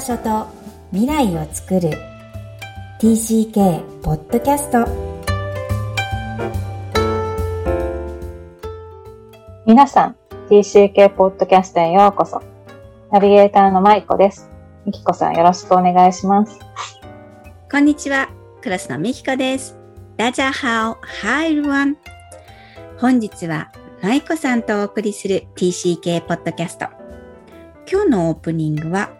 場所と未来を作る。TCK ポッドキャスト皆さん TCK ポッドキャストへようこそ。ナビゲーターのまいこです。みきこさんよろしくお願いします。こんにちは。クラスのみきこです。ダジャハオ。ハイルワン本日はまいこさんとお送りする TCK ポッドキャスト今日のオープニングは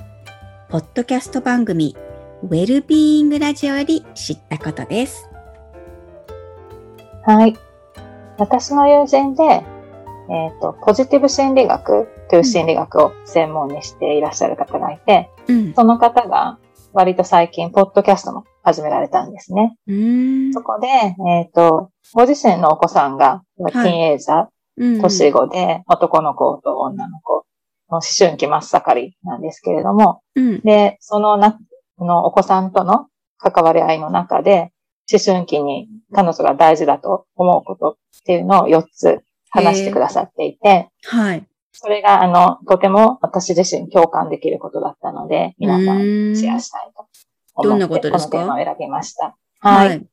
ポッドキャスト番組ウェルビーイングラジオより知ったことです。はい。私の友人で、えっ、と、ポジティブ心理学という心理学を専門にしていらっしゃる方がいて、うん。その方が割と最近、ポッドキャストも始められたんですね。そこで、えっ、と、ご自身のお子さんが、ティーンエイジャー、うん年子で、男の子と女の子、思春期真っ盛りなんですけれども、うん。で、そのな、のお子さんとの関わり合いの中で、思春期に彼女が大事だと思うことっていうのを4つ話してくださっていて、はい。それが、あの、とても私自身共感できることだったので、皆さうんんシェアしたいと思って、どんなことですか？このテーマを選びました。はい。。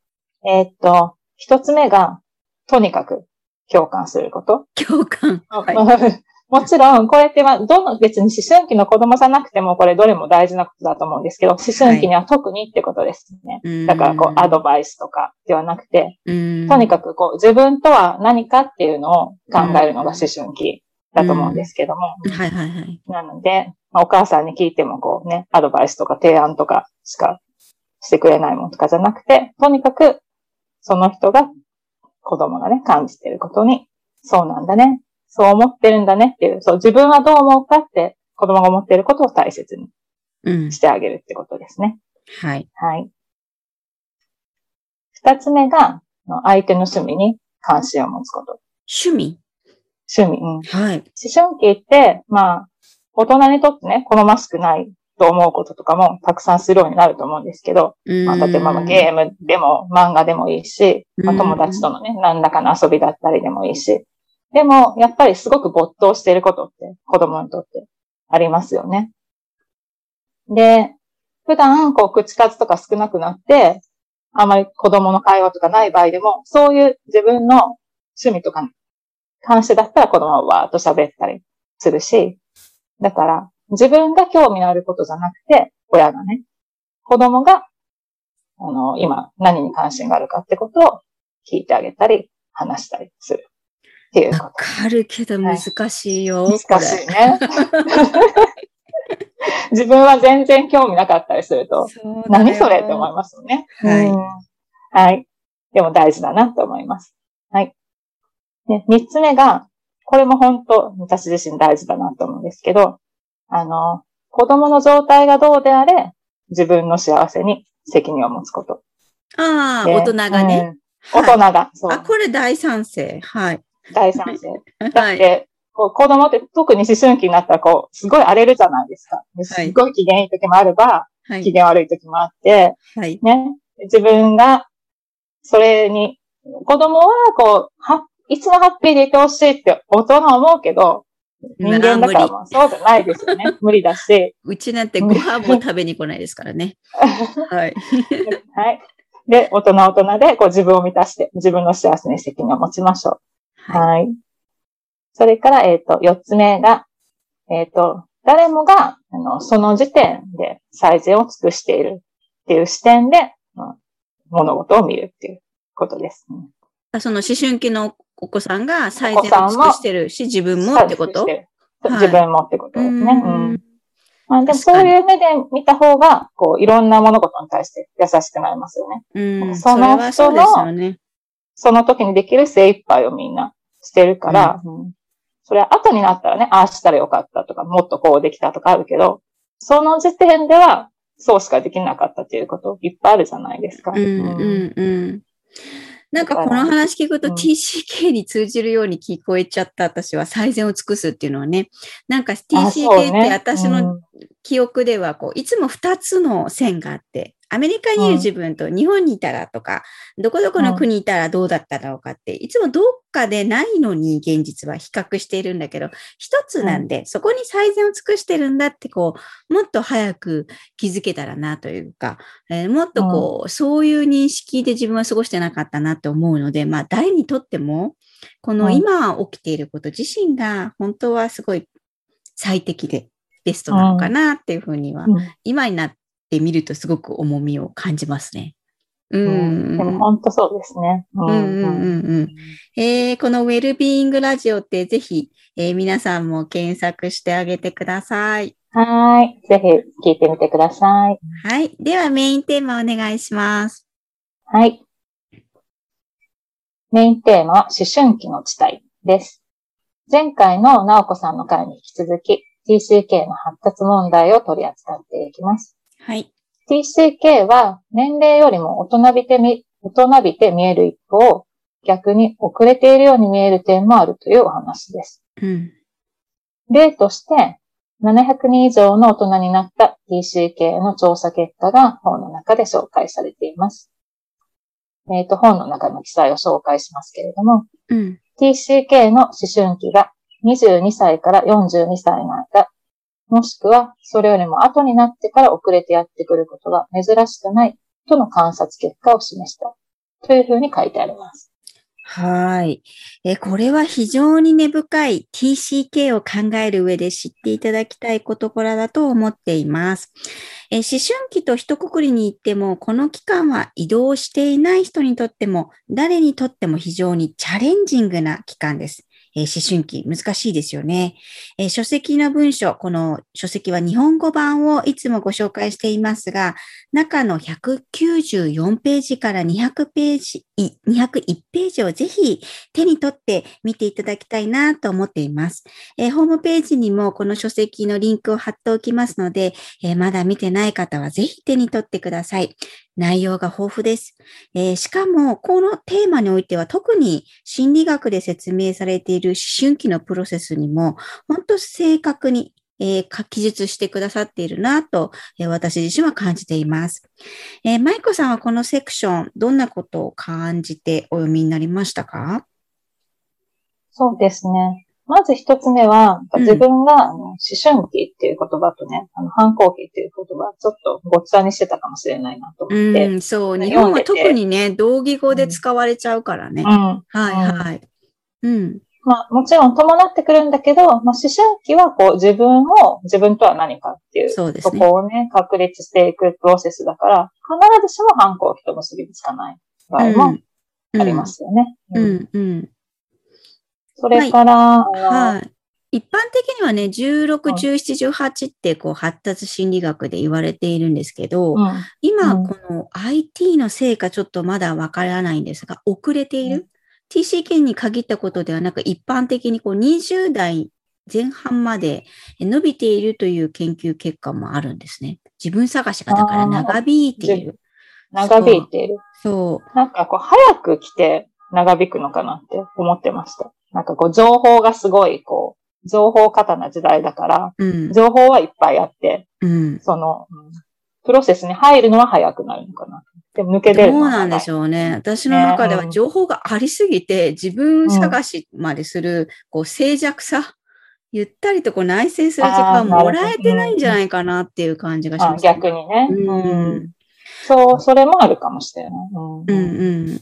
えーっと、一つ目が、とにかく共感すること。共感。はい。もちろん、これっては、どの、別に思春期の子供じゃなくても、これどれも大事なことだと思うんですけど、思春期には特にってことですね。うんだから、こう、アドバイスとかではなくて、うんとにかく、こう、自分とは何かっていうのを考えるのが思春期だと思うんですけども。はいはいはい。なので、まあお母さんに聞いても、こうね、アドバイスとか提案とかしかしてくれないものとかじゃなくて、とにかく、その人が、子供がね、感じていることに、そうなんだね、そう思ってるんだねっていう、そう、自分はどう思うかって、子供が思っていることを大切にうん。してあげるってことですね。はい。はい。二つ目が、の相手の趣味に関心を持つこと。趣味？趣味。うんはい。思春期って、まあ、大人にとってね、好ましくないと思うこととかもたくさんするようになると思うんですけど、まあ、例えばまあゲームでも漫画でもいいし、まあ、うん友達とのね、何らかの遊びだったりでもいいし、でも、やっぱりすごく没頭していることって子供にとってありますよね。で、普段、こう、口数とか少なくなって、あまり子供の会話とかない場合でも、そういう自分の趣味とかに関してだったら子供はわーっと喋ったりするし、だから、自分が興味のあることじゃなくて、親がね、子供が、あの、今何に関心があるかってことを聞いてあげたり、話したりするっていうこわかるけど難しいよ。と。難しいね。自分は全然興味なかったりすると、何それって思いますよね。はいうんはい。でも大事だなと思います。はい。で、三つ目が、これも本当、私自身大事だなと思うんですけど、あの、子供の状態がどうであれ、自分の幸せに責任を持つこと。ああ、で大人がね。うん大人が、そうあ、、これ大賛成。はい。大賛成。だはい。って、こう子供って特に思春期になったら、こう、すごい荒れるじゃないですか。ですごい機嫌いい時もあれば、はい。機嫌悪い時もあって、はい。ね、自分が、それに、子供は、こう、はいつもハッピーでいてほしいって大人は思うけど、人間だからそうじゃないですよね。無理だし。うちなんてご飯も食べに来ないですからね。はい。はい。で、大人大人で、こう自分を満たして、自分の幸せに責任を持ちましょう。ははい。それから、えっ、と、四つ目が、えっ、と、誰もが、あの、その時点で最善を尽くしているっていう視点で、まあ物事を見るっていうことですね。い。その思春期のお子さんが最善を尽くしてるし、自分もってこと？自分もってことですね。ううんん。まあ、でもそういう目で見た方が、こう、いろんな物事に対して優しくなりますよね。うん。そのそれはそうですよね。その時にできる精一杯をみんなしてるから、うんそれは後になったらね、ああしたらよかったとか、もっとこうできたとかあるけど、その時点では、そうしかできなかったっていうこといっぱいあるじゃないですか。うんうんうん。なんかこの話聞くとうん TCK に通じるように聞こえちゃった私は最善を尽くすっていうのはね。なんか TCK ってね私の記憶ではこう、いつも二つの線があって、アメリカにいる自分と日本にいたらとか、どこどこの国にいたらどうだっただろうかって、いつもどっかでないのに現実は比較しているんだけど、一つなんで、そこに最善を尽くしてるんだって、こう、もっと早く気づけたらなというか、えーもっとこう、そういう認識で自分は過ごしてなかったなって思うので、まあ、誰にとっても、このうん。今起きていること自身が本当はすごい最適でベストなのかなっていうふうには、うん。今になってみるとすごく重みを感じますね。ううんん。でも本当そうですね。ううんうんうんうんえーこのウェルビーイングラジオってぜひ、えー皆さんも検索してあげてください。はーい。ぜひ聞いてみてください。はい。ではメインテーマお願いします。はい。メインテーマは思春期の地帯です。前回の直子さんの回に引き続き TCK の発達問題を取り扱っていきます。はい。TCK は年齢よりも大人びてみ、大人びて見える一方、逆に遅れているように見える点もあるというお話です。うん。例として、700人以上の大人になった TCK の調査結果が本の中で紹介されています。えっ、と、本の中の記載を紹介しますけれども、うん。TCK の思春期が22歳から42歳の間、もしくはそれよりも後になってから遅れてやってくることが珍しくないとの観察結果を示したというふうに書いてあります。はい。えこれは非常に根深い TCK を考える上で知っていただきたい事柄だと思っています。え思春期と一括りに言っても、この期間は移動していない人にとっても、誰にとっても非常にチャレンジングな期間です。えー思春期、難しいですよね。えー書籍の文章、この書籍は日本語版をいつもご紹介していますが、中の194ページから200ページ、201ページをぜひ手に取って見ていただきたいなと思っています。えーホームページにもこの書籍のリンクを貼っておきますので、えまだ見てない方はぜひ手に取ってください。内容が豊富です。えしかも、このテーマにおいては特に心理学で説明されている思春期のプロセスにも、本当正確に、えー書記述してくださっているなと、えー私自身は感じています。えー、舞子さんはこのセクション、どんなことを感じてお読みになりましたか？そうですね。まず一つ目は、うん自分があの思春期っていう言葉とね、あの反抗期っていう言葉、ちょっとごっちゃにしてたかもしれないなと思って。うん、そう。ね日本は特にね、同義語で使われちゃうからね。うん。はいはい。うん。まあ、もちろん伴ってくるんだけど、まあ、思春期はこう自分を、自分とは何かっていう、そうですね。そこをね、確立していくプロセスだから、必ずしも反抗期と結びつかない場合もありま。すよね。ううんん、うん。それから、はい。一般的にはね、16、うん17、18ってこう発達心理学で言われているんですけど、うん今うんこの IT のせいかちょっとまだわからないんですが、遅れている？TCK に限ったことではなく、一般的にこう20代前半まで伸びているという研究結果もあるんですね。自分探しがだから長引いている。長引いている。そなんかこう、早く来て長引くのかなって思ってました。なんかこう、情報がすごい、こう、情報過多な時代だから、う。うん。情報はいっぱいあって、うん。その、うんプロセスに入るのは早くなるのかな。でも抜け出るのはどうなんでしょょうね。私の中では情報がありすぎて、自分探しまでする、こう、静寂さ、ゆったりとこう内省する時間もらえてないんじゃないかなっていう感じがしあます、逆にね、うんうんそう、それもあるかもしれない。うんうんうん。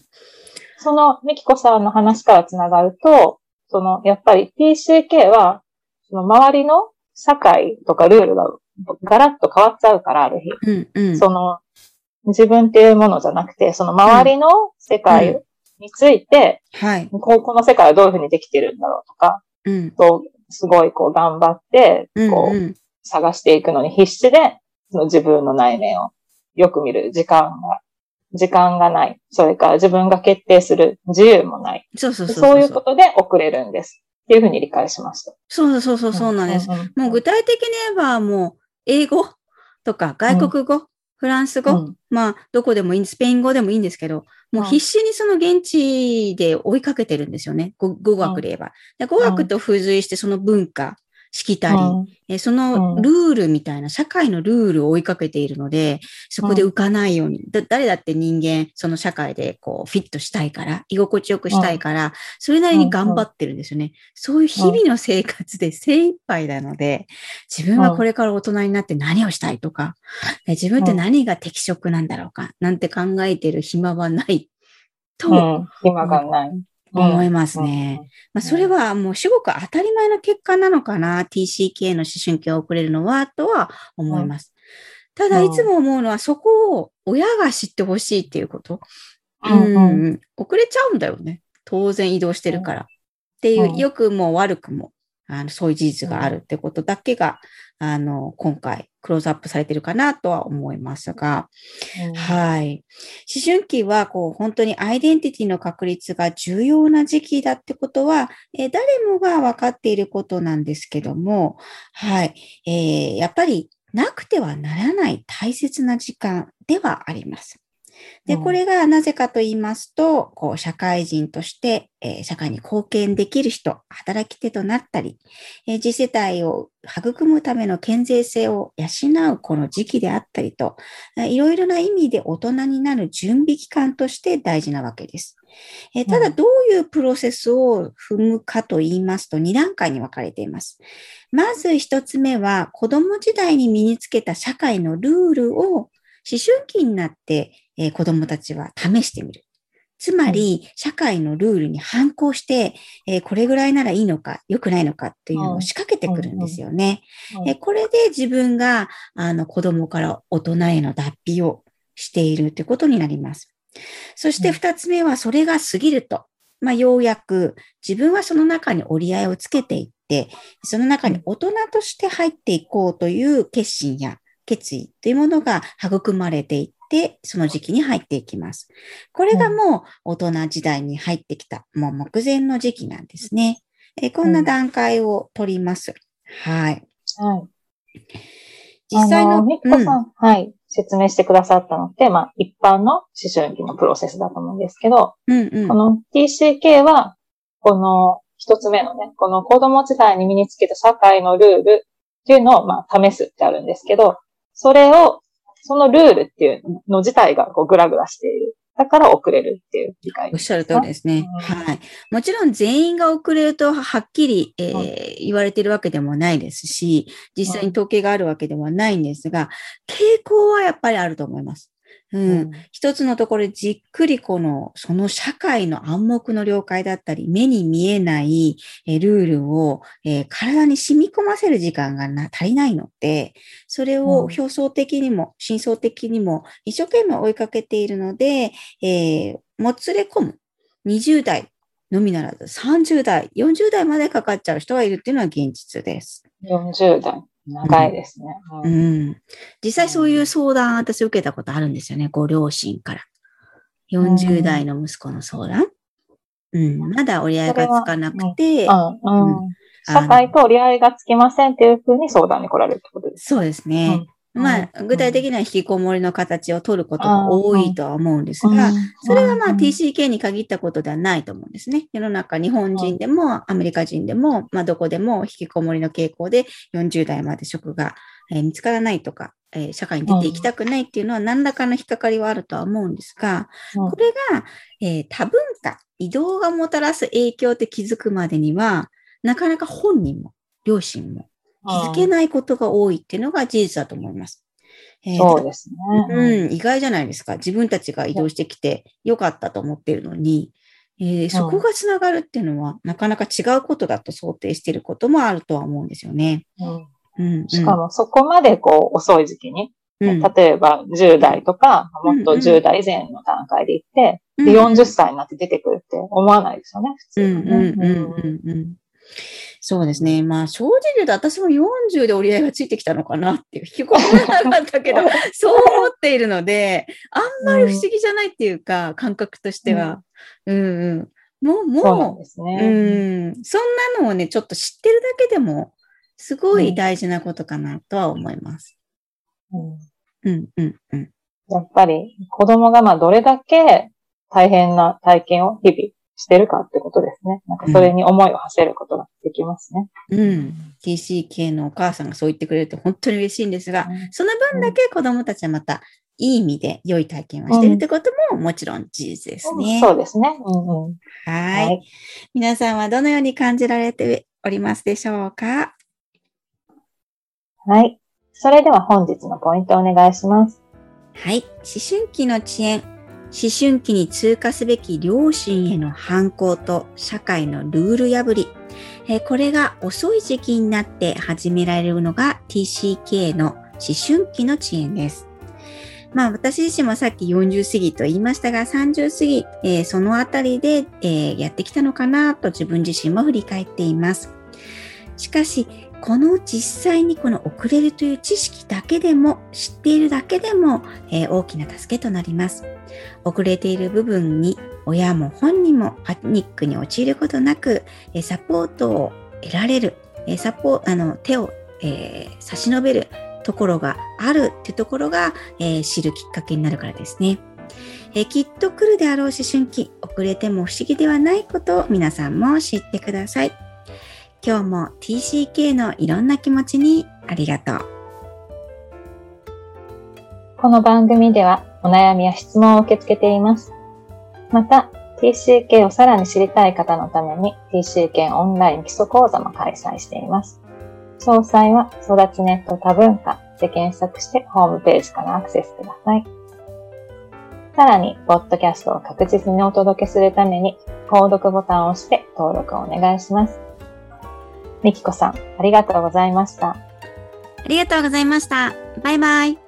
その、ミキコさんの話からつながると、その、やっぱり TCK は、その周りの社会とかルールがガラッと変わっちゃうから、ある日。うんうん。その、自分っていうものじゃなくて、その周りの世界について、はい。こうこの世界はどういうふうにできてるんだろうとか、うん。とすごいこう頑張って、うんこううん。探していくのに必死で、その自分の内面をよく見る時間が、時間がない。それから自分が決定する自由もない。そうそうそうそういうことで遅れるんです。っていうふうに理解しました。そうそうそうそうなんです。うんうんもう具体的に言えば、もう、英語とか外国語、フランス語、うんまあ、どこでもいい、スペイン語でもいいんですけど、もう必死にその現地で追いかけてるんですよね。語語学で言えば。で語学と付随してその文化、しきたり、えそのルールみたいな、社会のルールを追いかけているので、そこで浮かないように、だ誰だって人間、その社会でこうフィットしたいから、居心地よくしたいから、それなりに頑張ってるんですよね。そういう日々の生活で精一杯なので、自分はこれから大人になって何をしたいとか、自分って何が適職なんだろうか、なんて考えてる暇はないと、暇がない。思いますね。まあ、それはもうすごく当たり前の結果なのかな、TCK の思春期が遅れるのは、とは思います。ただ、いつも思うのは、そこを親が知ってほしいっていうこと。うん、遅れちゃうんだよね。当然移動してるから。っていう、良くも悪くも、あのそういう事実があるってことだけが、あの、今回、クローズアップされてるかなとは思いますが、うん、はい。思春期は、こう、本当にアイデンティティの確立が重要な時期だってことは、え誰もが分かっていることなんですけども、はい。えー、やっぱり、なくてはならない大切な時間ではあります。で、これがなぜかと言いますと、こう、社会人として、えー、社会に貢献できる人、働き手となったり、えー、次世代を育むための健全性を養うこの時期であったりと、いろいろな意味で大人になる準備期間として大事なわけです。えー、ただ、どういうプロセスを踏むかと言いますと、2段階に分かれています。まず1つ目は、子供時代に身につけた社会のルールを思春期になって、えー、子供たちは試してみる。つまり、社会のルールに反抗して、えー、これぐらいならいいのか、良くないのかっていうのを仕掛けてくるんですよね。えー、これで自分が、あの、子供から大人への脱皮をしているということになります。そして二つ目は、それが過ぎると。まあ、ようやく自分はその中に折り合いをつけていって、その中に大人として入っていこうという決心や決意というものが育まれていって、その時期に入っていきます。これがもう大人時代に入ってきた、もう目前の時期なんですね。えこんな段階を取ります。はい。はい。実際の、ミッコさん、うん、はい、説明してくださったのって、まあ、一般の思春期のプロセスだと思うんですけど、うんうん、この TCK は、この一つ目のね、この子供時代に身につけた社会のルールっていうのを、まあ、試すってあるんですけど、それを、そのルールっていうの自体がこうグラグラしている。だから遅れるっていう理解おっしゃる通りですね。はい。もちろん全員が遅れるとはっきり、えー、言われているわけでもないですし、実際に統計があるわけではないんですが、傾向はやっぱりあると思います。うん、一つのところでじっくりこの、その社会の暗黙の了解だったり、目に見えないえルールを、えー、体に染み込ませる時間がな足りないので、それを表層的にも、深層的にも一生懸命追いかけているので、えー、もつれ込む20代のみならず30代、40代までかかっちゃう人がいるっていうのは現実です。40代。長いですね、うん、うん。実際そういう相談、私受けたことあるんですよね。ご両親から。40代の息子の相談。うん。まだ折り合いがつかなくて、社会と折り合いがつきませんっていうふうに相談に来られるってことですか？そうですね。まあ、具体的には引きこもりの形を取ることが多いとは思うんですが、それはまあ TCK に限ったことではないと思うんですね。世の中、日本人でもアメリカ人でも、まあどこでも引きこもりの傾向で40代まで職が見つからないとか、社会に出ていきたくないっていうのは何らかの引っかかりはあるとは思うんですが、これが、え多文化、移動がもたらす影響って気づくまでには、なかなか本人も、両親も、気づけないことが多いっていうのが事実だと思います。えー、そうですね。うん、意外じゃないですか。自分たちが移動してきてよかったと思ってるのに、えー、そこがつながるっていうのは、なかなか違うことだと想定していることもあるとは思うんですよね。うんうんしかもそこまでこう遅い時期に、うん、例えば10代とか、もっと10代以前の段階で行って、で40歳になって出てくるって思わないですよね、普通に、ね。うんうんうんうんそうですね。まあ正直言うと私も40で折り合いがついてきたのかなっていう、引き込まなかったけど、そう思っているので、あんまり不思議じゃないっていうか、うん、感覚としては。うん、うん、もう、もう、うね、うん、そんなのをね、ちょっと知ってるだけでも、すごい大事なことかなとは思います。うん、うん、うん、うん。やっぱり子供がまあどれだけ大変な体験を日々してるかってことですね。なんかそれに思いを馳せることができますね。うん。TCK のお母さんがそう言ってくれると本当に嬉しいんですが、その分だけ子供たちはまたいい意味で良い体験をしているってことももちろん事実ですね。そうですね。うんうん、はいはい。皆さんはどのように感じられておりますでしょうか？はい。それでは本日のポイントをお願いします。はい。思春期の遅延。思春期に通過すべき両親への反抗と社会のルール破り。これが遅い時期になって始められるのが TCK の思春期の遅延です。まあ私自身もさっき40過ぎと言いましたが30過ぎ、えーそのあたりで、えーやってきたのかなと自分自身も振り返っています。しかし、この実際にこの遅れるという知識だけでも、知っているだけでも、えー大きな助けとなります。遅れている部分に親も本人もパニックに陥ることなく、えーサポートを得られる、えーサポあの手を、えー差し伸べるところがあるっていうところが、えー知るきっかけになるからですね。えーきっと来るであろう思春期、遅れても不思議ではないことを皆さんも知ってください。今日も TCK のいろんな気持ちにありがとう。この番組ではお悩みや質問を受け付けています。また、TCK をさらに知りたい方のために TCK オンライン基礎講座も開催しています。詳細は育ちネット多文化で検索してホームページからアクセスください。さらに、ポッドキャストを確実にお届けするために、購読ボタンを押して登録をお願いします。みきこさん、ありがとうございました。ありがとうございました。バイバイ。